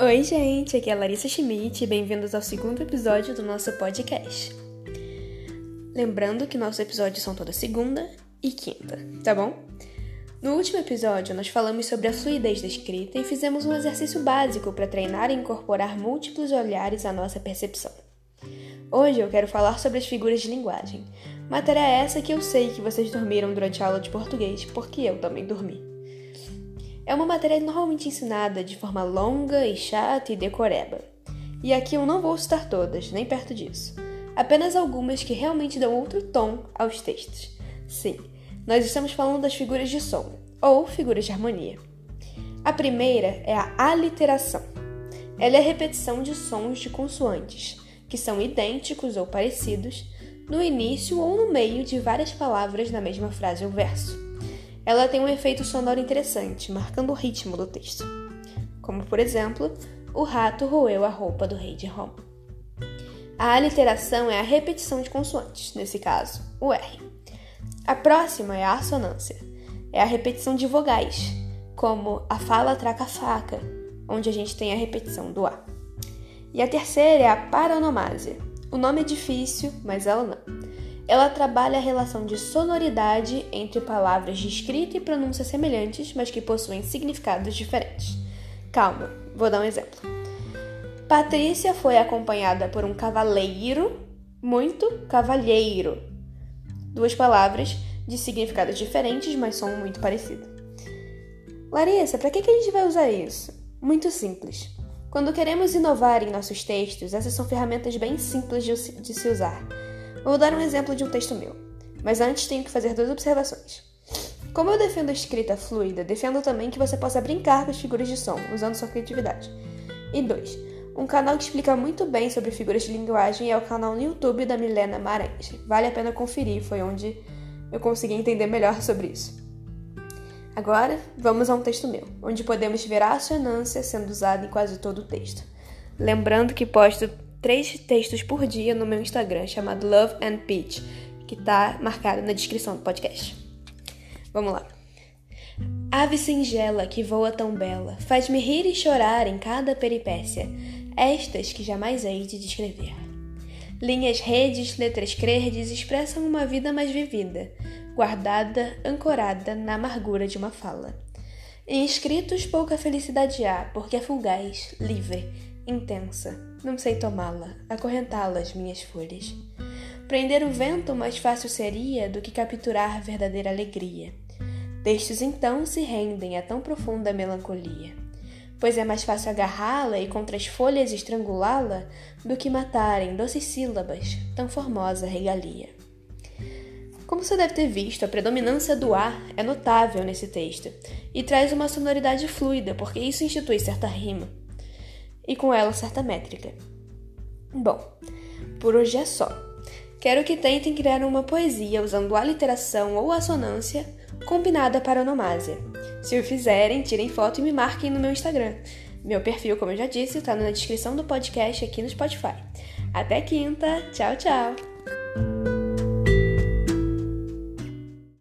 Oi, gente, aqui é a Larissa Schmidt e bem-vindos ao segundo episódio do nosso podcast. Lembrando que nossos episódios são toda segunda e quinta, tá bom? No último episódio, nós falamos sobre a fluidez da escrita e fizemos um exercício básico para treinar e incorporar múltiplos olhares à nossa percepção. Hoje eu quero falar sobre as figuras de linguagem, matéria essa que eu sei que vocês dormiram durante a aula de português, porque eu também dormi. É uma matéria normalmente ensinada de forma longa e chata e decoreba. E aqui eu não vou citar todas, nem perto disso. Apenas algumas que realmente dão outro tom aos textos. Sim, nós estamos falando das figuras de som, ou figuras de harmonia. A primeira é a aliteração. Ela é a repetição de sons de consoantes, que são idênticos ou parecidos, no início ou no meio de várias palavras na mesma frase ou verso. Ela tem um efeito sonoro interessante, marcando o ritmo do texto. Como, por exemplo, o rato roeu a roupa do rei de Roma. A aliteração é a repetição de consoantes, nesse caso, o R. A próxima é a assonância. É a repetição de vogais, como a fala traca faca, onde a gente tem a repetição do A. E a terceira é a paronomásia. O nome é difícil, mas ela não. Ela trabalha a relação de sonoridade entre palavras de escrita e pronúncia semelhantes, mas que possuem significados diferentes. Calma, vou dar um exemplo. Patrícia foi acompanhada por um cavaleiro, muito cavalheiro. Duas palavras de significados diferentes, mas são muito parecidas. Larissa, para que, que a gente vai usar isso? Muito simples. Quando queremos inovar em nossos textos, essas são ferramentas bem simples de, de se usar. Vou dar um exemplo de um texto meu, mas antes tenho que fazer duas observações. Como eu defendo a escrita fluida, defendo também que você possa brincar com as figuras de som, usando sua criatividade. E dois, um canal que explica muito bem sobre figuras de linguagem é o canal no YouTube da Milena Maranhas. Vale a pena conferir, foi onde eu consegui entender melhor sobre isso. Agora, vamos a um texto meu, onde podemos ver a assonância sendo usada em quase todo o texto. Lembrando que posto três textos por dia no meu Instagram, chamado Love and Peach, que está marcado na descrição do podcast. Vamos lá. Ave singela que voa tão bela, faz-me rir e chorar em cada peripécia, estas que jamais hei de descrever. Linhas redes, letras credes expressam uma vida mais vivida, guardada, ancorada na amargura de uma fala. Em escritos pouca felicidade há, porque é fugaz, livre, intensa. Não sei tomá-la, acorrentá-las minhas folhas. Prender o vento mais fácil seria do que capturar verdadeira alegria. Textos então se rendem a tão profunda melancolia, pois é mais fácil agarrá-la e contra as folhas estrangulá-la do que matar em doces sílabas tão formosa regalia. Como você deve ter visto, a predominância do ar é notável nesse texto e traz uma sonoridade fluida, porque isso institui certa rima e com ela certa métrica. Bom, por hoje é só. Quero que tentem criar uma poesia usando a literação ou assonância combinada para onomásia. Se o fizerem, tirem foto e me marquem no meu Instagram. Meu perfil, como eu já disse, está na descrição do podcast aqui no Spotify. Até quinta! Tchau, tchau!